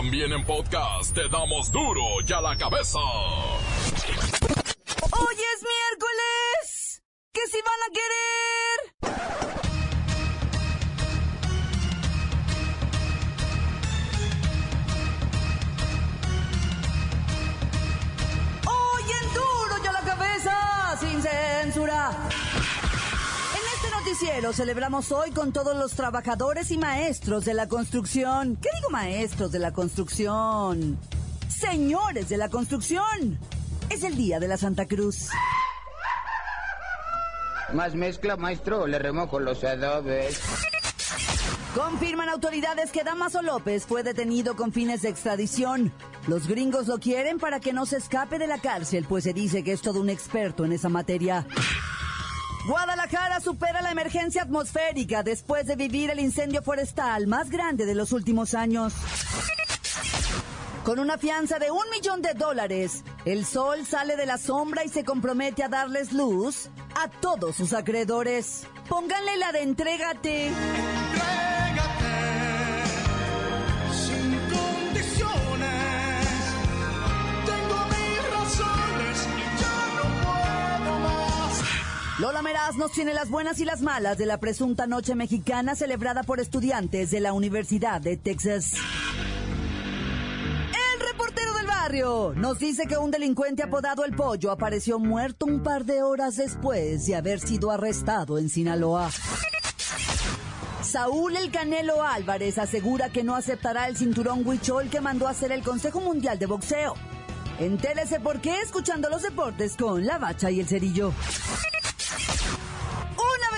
También en podcast te damos duro y a la cabeza. Hoy es miércoles. ¿Qué si van a querer? Noticiero celebramos hoy con todos los trabajadores y maestros de la construcción. ¿Qué digo maestros de la construcción? Señores de la construcción. Es el día de la Santa Cruz. Más mezcla, maestro, le remojo los adobes. Confirman autoridades que Damaso López fue detenido con fines de extradición. Los gringos lo quieren para que no se escape de la cárcel, pues se dice que es todo un experto en esa materia. Guadalajara supera la emergencia atmosférica después de vivir el incendio forestal más grande de los últimos años. Con una fianza de un millón de dólares, el sol sale de la sombra y se compromete a darles luz a todos sus acreedores. Pónganle la de entrégate. Lola Meraz nos tiene las buenas y las malas de la presunta noche mexicana celebrada por estudiantes de la Universidad de Texas. El reportero del barrio nos dice que un delincuente apodado El Pollo apareció muerto un par de horas después de haber sido arrestado en Sinaloa. Saúl El Canelo Álvarez asegura que no aceptará el cinturón huichol que mandó a hacer el Consejo Mundial de Boxeo. Entérese por qué escuchando los deportes con la bacha y el cerillo.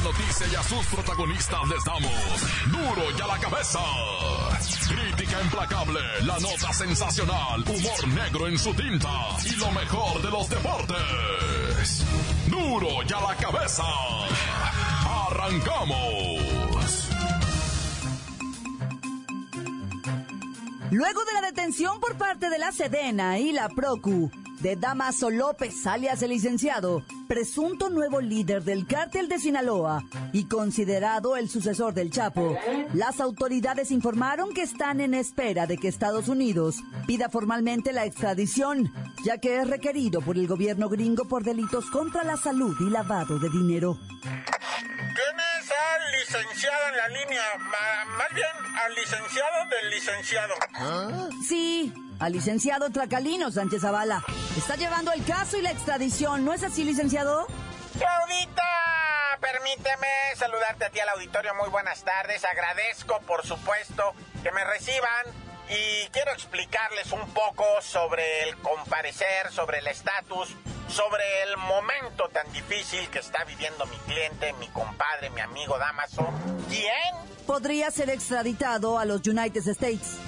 Noticia y a sus protagonistas les damos duro y a la cabeza. Crítica implacable, la nota sensacional, humor negro en su tinta y lo mejor de los deportes. Duro y a la cabeza. Arrancamos. Luego de la detención por parte de la Sedena y la Procu de Damaso López, alias el licenciado, presunto nuevo líder del cártel de Sinaloa y considerado el sucesor del Chapo, las autoridades informaron que están en espera de que Estados Unidos pida formalmente la extradición, ya que es requerido por el gobierno gringo por delitos contra la salud y lavado de dinero. ¿Tienes al licenciado en la línea? Ma- más bien, al licenciado del licenciado. Sí, al licenciado Tracalino Sánchez Zavala. Está llevando el caso y la extradición, ¿no es así, licenciado? Claudita, permíteme saludarte a ti al auditorio. Muy buenas tardes. Agradezco, por supuesto, que me reciban. Y quiero explicarles un poco sobre el comparecer, sobre el estatus, sobre el momento tan difícil que está viviendo mi cliente, mi compadre, mi amigo Damaso. ¿Quién? Podría ser extraditado a los United States.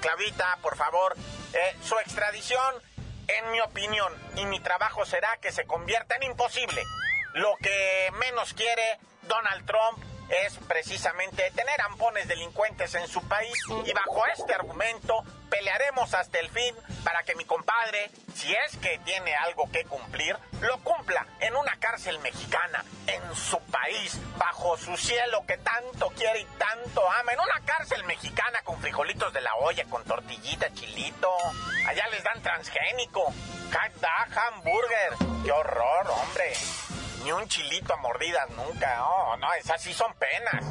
Claudita, por favor, eh, su extradición, en mi opinión, y mi trabajo será que se convierta en imposible. Lo que menos quiere Donald Trump es precisamente tener ampones delincuentes en su país y bajo este argumento pelearemos hasta el fin para que mi compadre, si es que tiene algo que cumplir, lo cumpla en una cárcel mexicana, en su país, bajo su cielo que tanto quiere y tanto ama, en una cárcel mexicana con frijolitos de la olla, con tortillita, chilito. Allá les dan transgénico, hamburger. ¡Qué horror, hombre! Ni un chilito a mordidas nunca. No, no, esas sí son penas.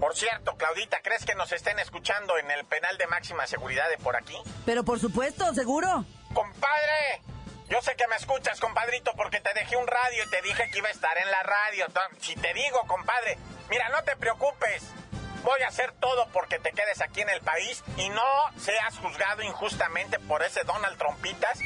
Por cierto, Claudita, ¿crees que nos estén escuchando en el penal de máxima seguridad de por aquí? Pero por supuesto, seguro. ¡Compadre! Yo sé que me escuchas, compadrito, porque te dejé un radio y te dije que iba a estar en la radio. Si te digo, compadre, mira, no te preocupes. Voy a hacer todo porque te quedes aquí en el país y no seas juzgado injustamente por ese Donald Trumpitas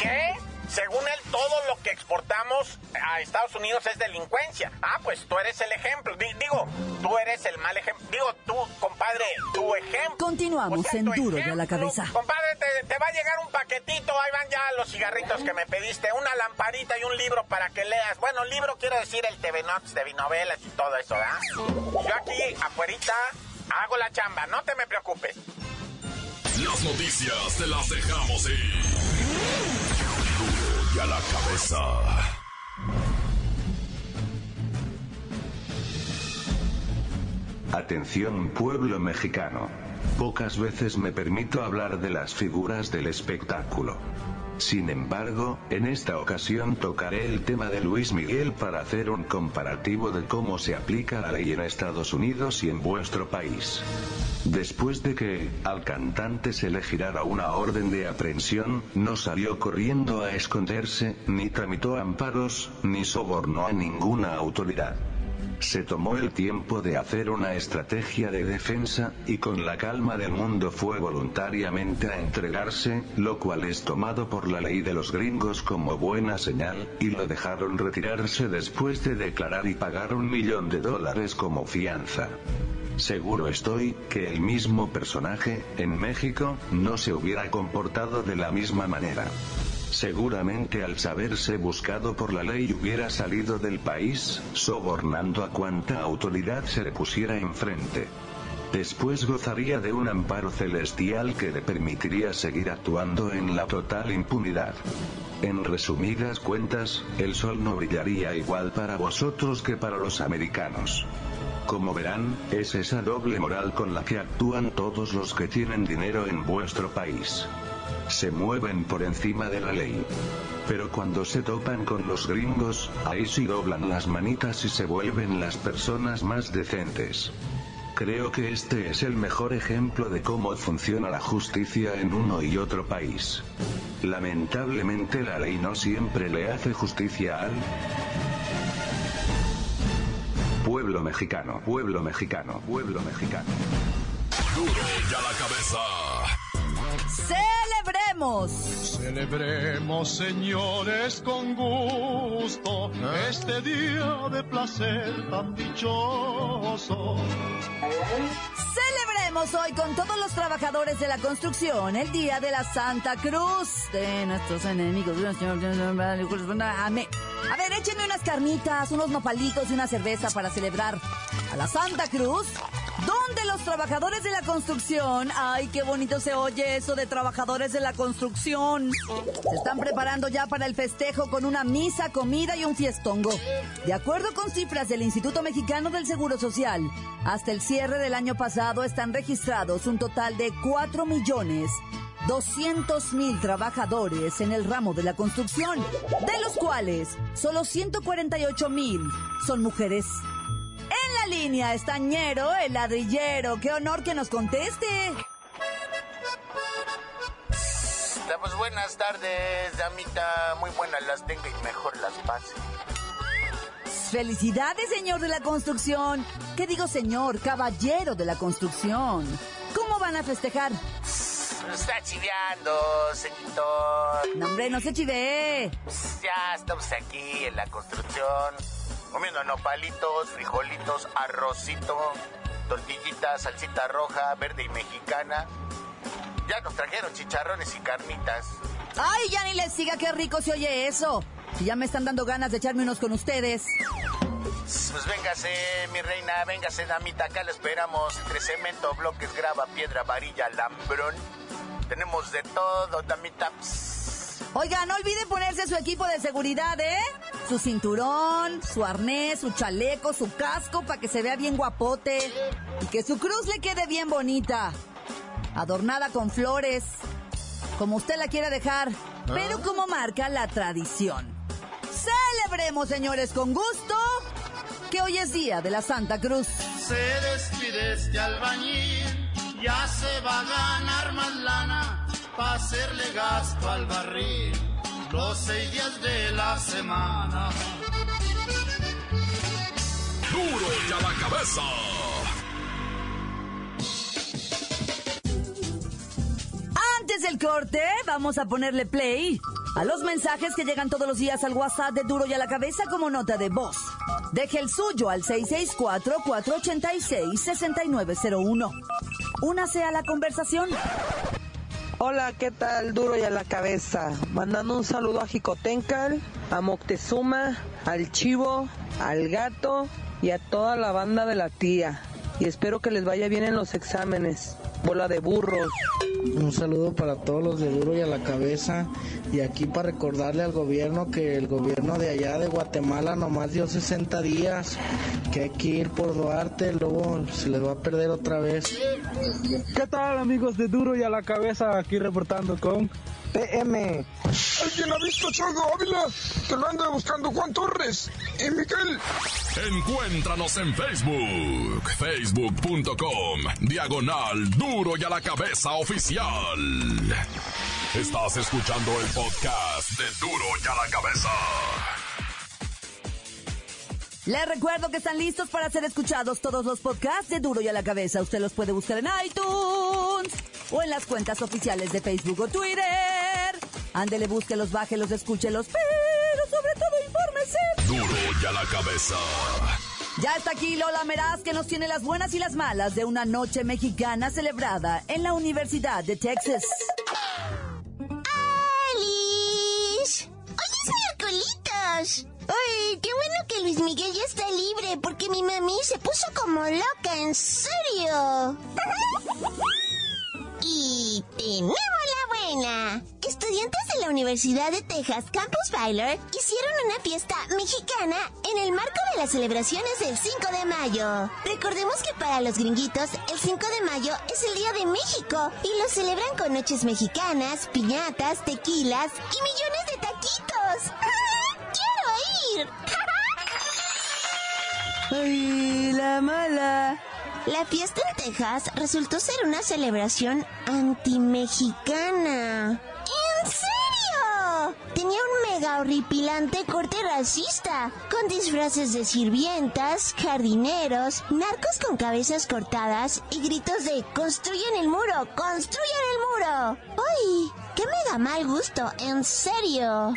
que, según él, todo lo que exportamos a Estados Unidos es delincuencia. Ah, pues tú eres el ejemplo. Di- digo, tú eres el mal ejemplo. Digo, tú, compadre, tu ejemplo. Continuamos O sea, en Duro y a la ejemplo, Cabeza. Compadre, te, te va a llegar un paquetito, ahí van ya los cigarritos que me pediste, una lamparita y un libro para que leas. Bueno, libro quiero decir el TV Notes de novelas y todo eso, ¿verdad? Yo aquí, afuerita, hago la chamba, no te me preocupes. Las noticias te las dejamos ir. La cabeza. Atención pueblo mexicano. Pocas veces me permito hablar de las figuras del espectáculo. Sin embargo, en esta ocasión tocaré el tema de Luis Miguel para hacer un comparativo de cómo se aplica la ley en Estados Unidos y en vuestro país. Después de que, al cantante se le girara una orden de aprehensión, no salió corriendo a esconderse, ni tramitó amparos, ni sobornó a ninguna autoridad. Se tomó el tiempo de hacer una estrategia de defensa, y con la calma del mundo fue voluntariamente a entregarse, lo cual es tomado por la ley de los gringos como buena señal, y lo dejaron retirarse después de declarar y pagar un millón de dólares como fianza. Seguro estoy, que el mismo personaje, en México, no se hubiera comportado de la misma manera. Seguramente al saberse buscado por la ley hubiera salido del país, sobornando a cuanta autoridad se le pusiera enfrente. Después gozaría de un amparo celestial que le permitiría seguir actuando en la total impunidad. En resumidas cuentas, el sol no brillaría igual para vosotros que para los americanos. Como verán, es esa doble moral con la que actúan todos los que tienen dinero en vuestro país se mueven por encima de la ley. Pero cuando se topan con los gringos, ahí sí doblan las manitas y se vuelven las personas más decentes. Creo que este es el mejor ejemplo de cómo funciona la justicia en uno y otro país. Lamentablemente la ley no siempre le hace justicia al pueblo mexicano, pueblo mexicano, pueblo mexicano. Duro y a la cabeza. ¡Celebremos! Celebremos, señores, con gusto este día de placer tan dichoso. Celebremos hoy con todos los trabajadores de la construcción el Día de la Santa Cruz de nuestros enemigos. Amén. A ver, échenme unas carnitas, unos nopalitos y una cerveza para celebrar a la Santa Cruz donde los trabajadores de la construcción, ay, qué bonito se oye eso de trabajadores de la construcción, se están preparando ya para el festejo con una misa, comida y un fiestongo. De acuerdo con cifras del Instituto Mexicano del Seguro Social, hasta el cierre del año pasado están registrados un total de 4 millones 200 mil trabajadores en el ramo de la construcción, de los cuales solo 148 mil son mujeres línea estañero, el ladrillero. Qué honor que nos conteste. Pues buenas tardes, damita. Muy buenas las tengo y mejor las pase. Felicidades, señor de la construcción. ¿Qué digo, señor? Caballero de la construcción. ¿Cómo van a festejar? Está chiveando, señor. No, hombre, no se chive. Ya estamos aquí en la construcción comiendo nopalitos, frijolitos, arrocito, tortillitas, salsita roja, verde y mexicana. Ya nos trajeron chicharrones y carnitas. Ay, ya ni les siga qué rico se oye eso. Y ya me están dando ganas de echarme unos con ustedes. Pues véngase, mi reina, véngase, damita, acá le esperamos. Entre cemento, bloques, grava, piedra, varilla, lambrón. Tenemos de todo, damita. Oiga, no olvide ponerse su equipo de seguridad, ¿eh? Su cinturón, su arnés, su chaleco, su casco para que se vea bien guapote y que su cruz le quede bien bonita. Adornada con flores, como usted la quiera dejar, pero ah. como marca la tradición. Celebremos, señores, con gusto, que hoy es día de la Santa Cruz. Se despide este albañil, ya se va a ganar más lana para hacerle gasto al barril los seis días de la semana. Duro y a la cabeza. Antes del corte, vamos a ponerle play a los mensajes que llegan todos los días al WhatsApp de Duro y a la cabeza como nota de voz. Deje el suyo al 664-486-6901. Únase a la conversación. Hola, ¿qué tal? Duro y a la cabeza. Mandando un saludo a Jicotencal, a Moctezuma, al Chivo, al Gato y a toda la banda de la tía. Y espero que les vaya bien en los exámenes. Bola de burros. Un saludo para todos los de Duro y a la cabeza. Y aquí para recordarle al gobierno que el gobierno de allá de Guatemala nomás dio 60 días. Que hay que ir por Duarte, luego se les va a perder otra vez. ¿Qué tal amigos de Duro y a la cabeza? Aquí reportando con PM. ¿Alguien ha visto a Chavo Ávila? Que lo anda buscando Juan Torres y Miguel. Encuéntranos en Facebook, facebook.com, diagonal Duro y a la cabeza oficial. Estás escuchando el podcast de Duro y a la cabeza. Les recuerdo que están listos para ser escuchados todos los podcasts de Duro y a la cabeza. Usted los puede buscar en iTunes o en las cuentas oficiales de Facebook o Twitter. Ándele, búsquelos, bájelos, escúchelos, pero sobre todo infórmese. Duro y a la cabeza. Ya está aquí Lola Meraz que nos tiene las buenas y las malas de una noche mexicana celebrada en la Universidad de Texas. ¡Alice! ¡Hoy es miércolitos! ¡Ay, qué bueno que Luis Miguel ya está libre! Porque mi mami se puso como loca, en serio. y tenemos la buena. Estudiantes de la Universidad de Texas Campus Baylor hicieron una fiesta mexicana en el marco de las celebraciones del 5 de mayo. Recordemos que para los gringuitos el 5 de mayo es el Día de México y lo celebran con noches mexicanas, piñatas, tequilas y millones de taquitos. ¡Quiero ir! ¡Ay, la mala! La fiesta en Texas resultó ser una celebración anti-mexicana. Tenía un mega horripilante corte racista, con disfraces de sirvientas, jardineros, narcos con cabezas cortadas y gritos de ¡Construyen el muro! ¡Construyen el muro! ¡Ay! ¡Qué mega mal gusto! ¡En serio!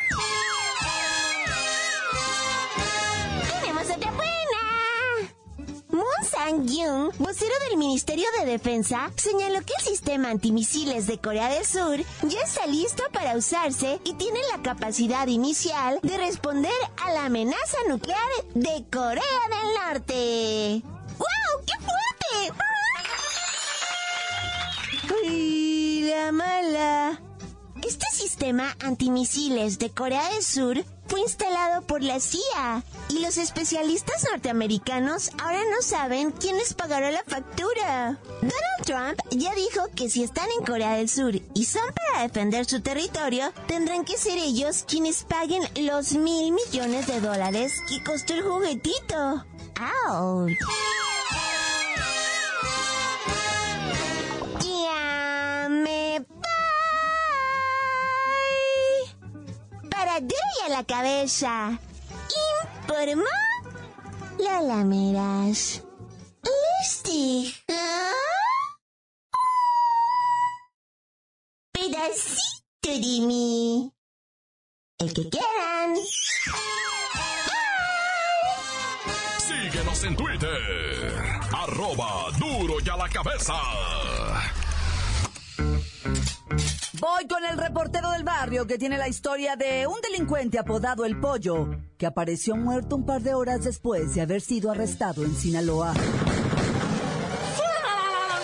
Sang-yoon, vocero del Ministerio de Defensa, señaló que el sistema antimisiles de Corea del Sur ya está listo para usarse y tiene la capacidad inicial de responder a la amenaza nuclear de Corea del Norte. ¡Wow! ¡Qué fuerte! ¡Ay, la mala! Este sistema antimisiles de Corea del Sur fue instalado por la CIA y los especialistas norteamericanos ahora no saben quién les pagará la factura. Donald Trump ya dijo que si están en Corea del Sur y son para defender su territorio, tendrán que ser ellos quienes paguen los mil millones de dólares que costó el juguetito. ¡Ouch! Cabeza. Informó Lola Meras. Les dejo pedacito de mí. El que quieran. Síguenos en Twitter. Arroba Duro y a la cabeza. Voy con el reportero del barrio que tiene la historia de un delincuente apodado El Pollo, que apareció muerto un par de horas después de haber sido arrestado en Sinaloa.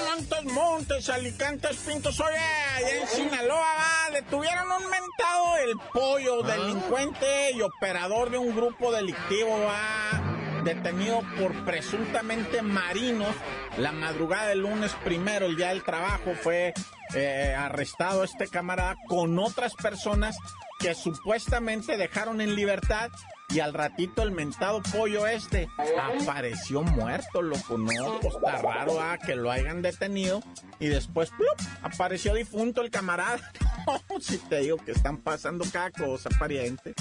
Montes, Montes, Alicantes, Pintos, oye, allá en Sinaloa, va, detuvieron un mentado el pollo, delincuente y operador de un grupo delictivo, va, detenido por presuntamente marinos. La madrugada del lunes primero, el día del trabajo, fue eh, arrestado este camarada con otras personas que supuestamente dejaron en libertad y al ratito el mentado pollo este apareció muerto, loco. No, pues está raro ah, que lo hayan detenido y después ¡plup! apareció difunto el camarada. si te digo que están pasando cada cosa, pariente.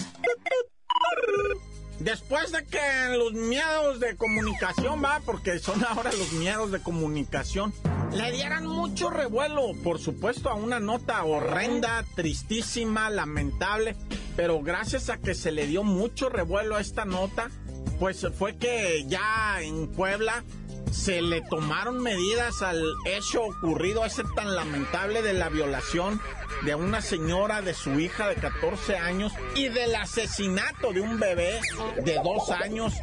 Después de que los miedos de comunicación, va, porque son ahora los miedos de comunicación, le dieran mucho revuelo, por supuesto, a una nota horrenda, tristísima, lamentable, pero gracias a que se le dio mucho revuelo a esta nota, pues fue que ya en Puebla se le tomaron medidas al hecho ocurrido, ese tan lamentable de la violación de una señora, de su hija de 14 años y del asesinato de un bebé de dos años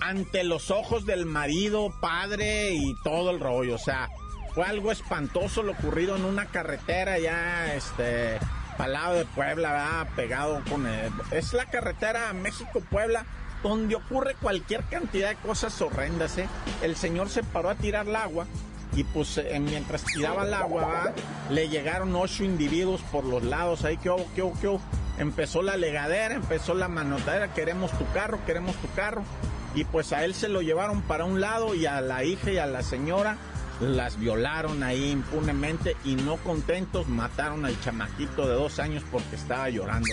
ante los ojos del marido, padre y todo el rollo. O sea, fue algo espantoso lo ocurrido en una carretera ya, este, al lado de Puebla, pegado con... El, es la carretera México-Puebla donde ocurre cualquier cantidad de cosas horrendas, ¿eh? El señor se paró a tirar el agua y pues eh, mientras tiraba el agua, le llegaron ocho individuos por los lados, ahí que hubo, que hubo, que. Empezó la legadera, empezó la manotadera, queremos tu carro, queremos tu carro. Y pues a él se lo llevaron para un lado y a la hija y a la señora las violaron ahí impunemente y no contentos mataron al chamaquito de dos años porque estaba llorando.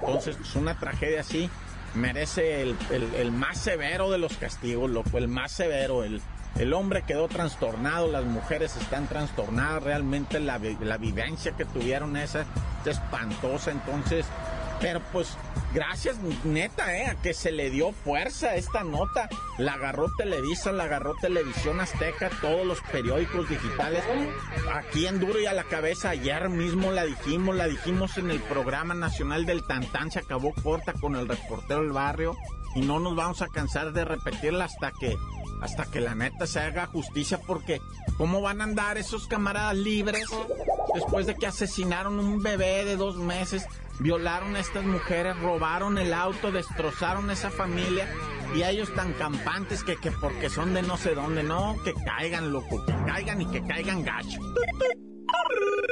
Entonces, pues una tragedia así merece el, más severo de los castigos, loco, el más severo. El, el hombre quedó trastornado, las mujeres están trastornadas, realmente la, la vivencia que tuvieron esa es espantosa, entonces pero pues gracias neta, eh, a que se le dio fuerza esta nota. La agarró Televisa, la agarró Televisión Azteca, todos los periódicos digitales. Aquí en Duro y a la cabeza, ayer mismo la dijimos, la dijimos en el programa nacional del Tantán, se acabó corta con el reportero del barrio. Y no nos vamos a cansar de repetirla hasta que, hasta que la neta se haga justicia, porque ¿cómo van a andar esos camaradas libres después de que asesinaron un bebé de dos meses? violaron a estas mujeres, robaron el auto, destrozaron esa familia y a ellos tan campantes que, que porque son de no sé dónde, no, que caigan, loco, que caigan y que caigan gacho.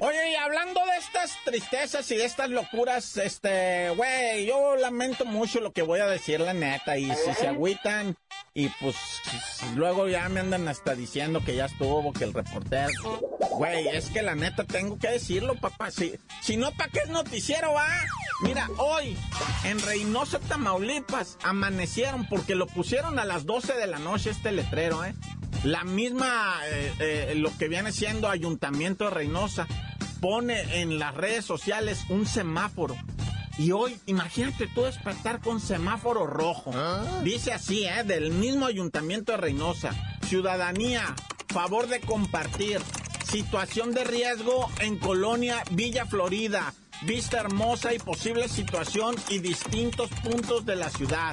Oye, y hablando de estas tristezas y de estas locuras, este, güey, yo lamento mucho lo que voy a decir, la neta, y si se agüitan, y pues luego ya me andan hasta diciendo que ya estuvo, que el reportero. Güey, es que la neta tengo que decirlo, papá. Si, si no, ¿para qué es noticiero, va? Mira, hoy en Reynosa, Tamaulipas, amanecieron porque lo pusieron a las 12 de la noche este letrero, ¿eh? La misma, eh, eh, lo que viene siendo Ayuntamiento de Reynosa, pone en las redes sociales un semáforo y hoy, imagínate tú despertar con semáforo rojo. ¿Ah? Dice así, ¿eh? Del mismo ayuntamiento de Reynosa. Ciudadanía, favor de compartir. Situación de riesgo en Colonia Villa Florida. Vista hermosa y posible situación y distintos puntos de la ciudad.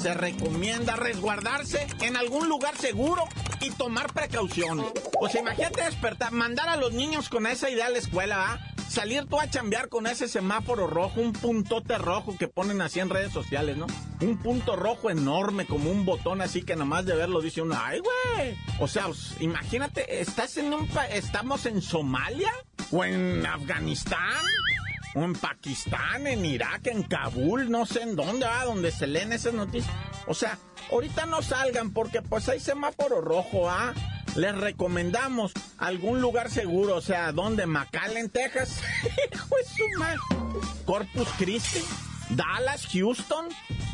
Se recomienda resguardarse en algún lugar seguro y tomar precauciones. Pues imagínate despertar, mandar a los niños con esa idea a la escuela, ¿ah? salir tú a chambear con ese semáforo rojo, un puntote rojo que ponen así en redes sociales, ¿no? Un punto rojo enorme, como un botón así que nomás de verlo dice uno, ¡ay, güey! O sea, pues, imagínate, ¿estás en un ¿estamos en Somalia? ¿O en Afganistán? ¿O en Pakistán? ¿En Irak? ¿En Kabul? No sé en dónde, ¿ah? Donde se leen esas noticias. O sea, ahorita no salgan porque pues hay semáforo rojo, ¿ah? les recomendamos algún lugar seguro, o sea, ¿dónde? McAllen, Texas. Hijo de su. Corpus Christi. Dallas, Houston.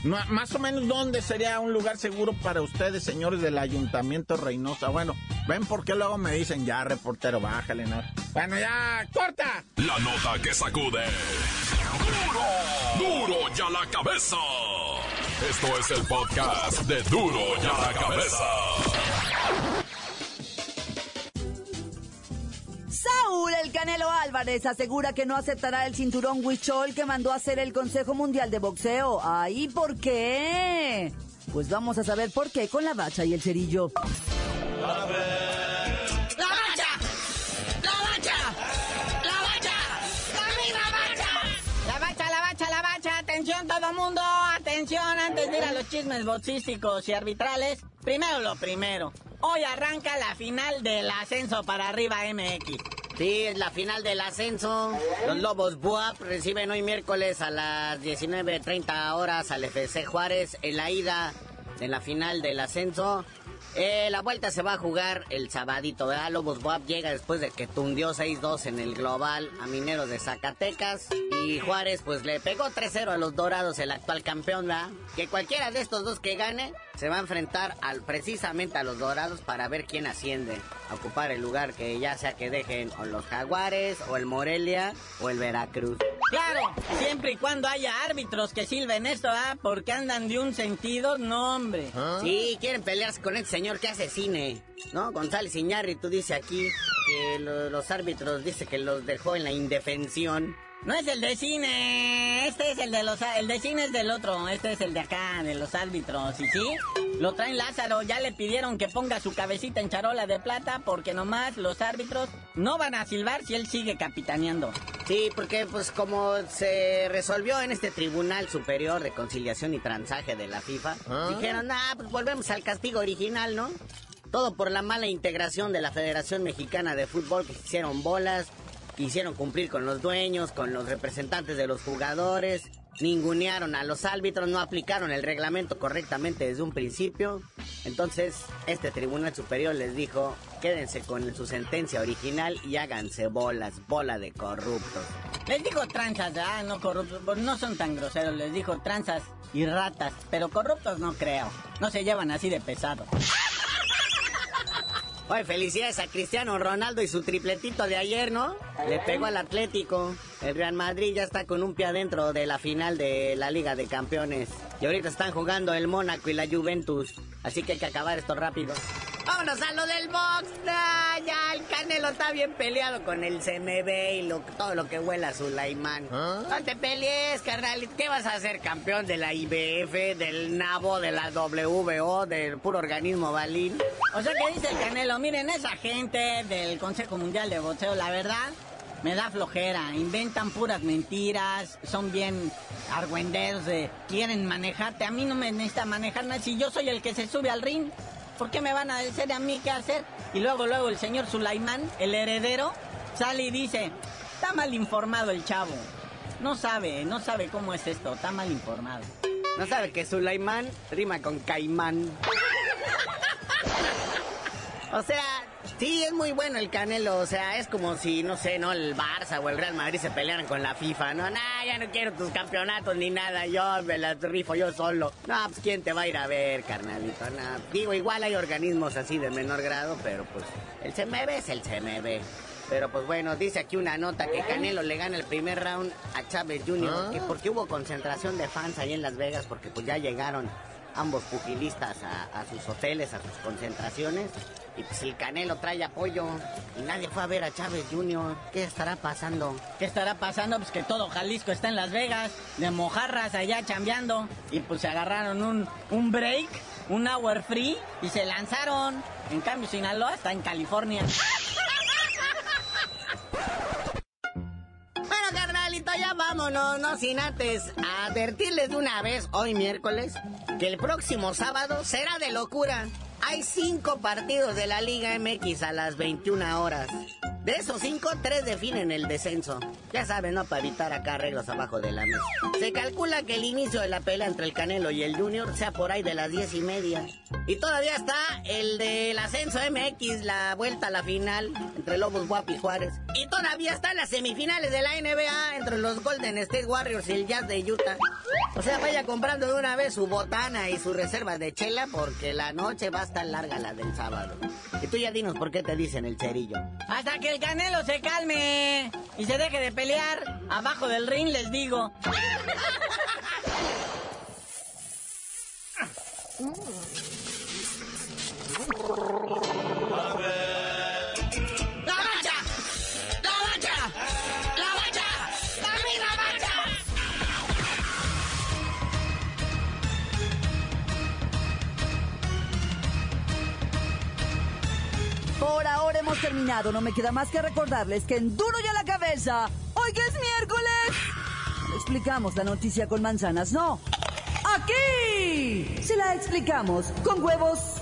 más o menos, ¿dónde sería un lugar seguro para ustedes, señores del Ayuntamiento Reynosa? Bueno, ven por qué luego me dicen, ya, reportero, bájale, ¿no? Bueno, ya, corta. La nota que sacude. ¡Duro! ¡Duro ya la cabeza! Esto es el podcast de Duro ya la cabeza. Saúl El Canelo Álvarez asegura que no aceptará el cinturón Huichol que mandó a hacer el Consejo Mundial de Boxeo. ¿Ahí por qué? Pues vamos a saber por qué con la bacha y el cerillo. ¡La bacha! ¡La bacha! ¡La bacha! ¡La bacha! La bacha, la bacha, la bacha. Atención todo mundo, atención antes de ir a los chismes boxísticos y arbitrales. Primero lo primero. Hoy arranca la final del ascenso para arriba MX. Sí, es la final del ascenso. Los Lobos Buap reciben hoy miércoles a las 19.30 horas al FC Juárez en la ida de la final del ascenso. Eh, la vuelta se va a jugar el sabadito. Lobos Buap llega después de que tundió 6-2 en el global a Mineros de Zacatecas. Y Juárez, pues le pegó 3-0 a los Dorados, el actual campeón. Que cualquiera de estos dos que gane se va a enfrentar al, precisamente a los Dorados para ver quién asciende a ocupar el lugar que ya sea que dejen o los Jaguares, o el Morelia, o el Veracruz. Claro, siempre y cuando haya árbitros que silben esto, ¿ah? Porque andan de un sentido, no, hombre. Sí, quieren pelearse con el señor que hace cine, ¿no? González Iñárritu dice aquí que lo- los árbitros dice que los dejó en la indefensión. No es el de cine, este es el de los... El de cine es del otro, este es el de acá, de los árbitros, ¿y sí? Lo traen Lázaro, ya le pidieron que ponga su cabecita en charola de plata porque nomás los árbitros no van a silbar si él sigue capitaneando. Sí, porque pues como se resolvió en este Tribunal Superior de Conciliación y Transaje de la FIFA, dijeron, ah, pues volvemos al castigo original, ¿no? Todo por la mala integración de la Federación Mexicana de Fútbol que se hicieron bolas, quisieron cumplir con los dueños, con los representantes de los jugadores, ningunearon a los árbitros, no aplicaron el reglamento correctamente desde un principio. Entonces, este Tribunal Superior les dijo, quédense con su sentencia original y háganse bolas, bola de corruptos. Les dijo tranzas, ah, no corruptos, pues no son tan groseros, les dijo tranzas y ratas, pero corruptos no creo, no se llevan así de pesado. Oye, felicidades a Cristiano Ronaldo y su tripletito de ayer, ¿no? Le pegó al Atlético. El Real Madrid ya está con un pie adentro de la final de la Liga de Campeones. Y ahorita están jugando el Mónaco y la Juventus. Así que hay que acabar esto rápido. Vámonos a lo del box. Ah, ya el Canelo está bien peleado con el CMB y lo- todo lo que huela a Sulaimán. No te pelees, carnal. ¿Qué vas a hacer? ¿Campeón de la IBF, del NABO, de la WBO, del puro organismo balín? O sea que dice el Canelo, miren, esa gente del Consejo Mundial de Boxeo, la verdad, me da flojera. Inventan puras mentiras, son bien argüenderos, de, quieren manejarte. A mí no me necesita manejar nada. Si yo soy el que se sube al ring, ¿por qué me van a decir a mí qué hacer? Y luego, luego el señor Sulaimán, el heredero, sale y dice, está mal informado el chavo. No sabe, no sabe cómo es esto, está mal informado. No sabe que Sulaimán rima con Caimán. O sea, sí, es muy bueno el Canelo. O sea, es como si, no sé, ¿no? El Barça o el Real Madrid se pelearan con la FIFA. No, nah, ya no quiero tus campeonatos ni nada. Yo me las rifo yo solo. No, pues ¿quién te va a ir a ver, carnalito? No. Digo, igual hay organismos así de menor grado, pero pues el CMB es el CMB. Pero pues bueno, dice aquí una nota que Canelo le gana el primer round a Chávez Jr. que porque hubo concentración de fans ahí en Las Vegas, porque pues ya llegaron ambos pugilistas a, sus hoteles, a sus concentraciones. Y pues el Canelo trae apoyo y nadie fue a ver a Chávez Jr. ¿Qué estará pasando? ¿Qué estará pasando? Pues que todo Jalisco está en Las Vegas, de mojarras allá chambeando. Y pues se agarraron un, un break, un hour free, y se lanzaron. En cambio, Sinaloa está en California. Vámonos, no sin antes advertirles de una vez, hoy miércoles, que el próximo sábado será de locura. Hay cinco partidos de la Liga MX a las 21 horas. De esos cinco, tres definen el descenso. Ya saben, ¿no? Para evitar acá arreglos abajo de la mesa. Se calcula que el inicio de la pelea entre el Canelo y el Junior sea por ahí de las diez y media. Y todavía está el del ascenso MX, la vuelta a la final entre Lobos Guapi y Juárez. Y todavía están las semifinales de la NBA entre los Golden State Warriors y el Jazz de Utah. O sea, vaya comprando de una vez su botana y sus reservas de chela porque la noche va a estar larga la del sábado. Y tú ya dinos por qué te dicen el cerillo. Hasta que el Canelo se calme y se deje de pelear abajo del ring, les digo. Por ahora hemos terminado. No me queda más que recordarles que en Duro y a la cabeza, hoy que es miércoles, explicamos la noticia con manzanas, no. Aquí se la explicamos con huevos.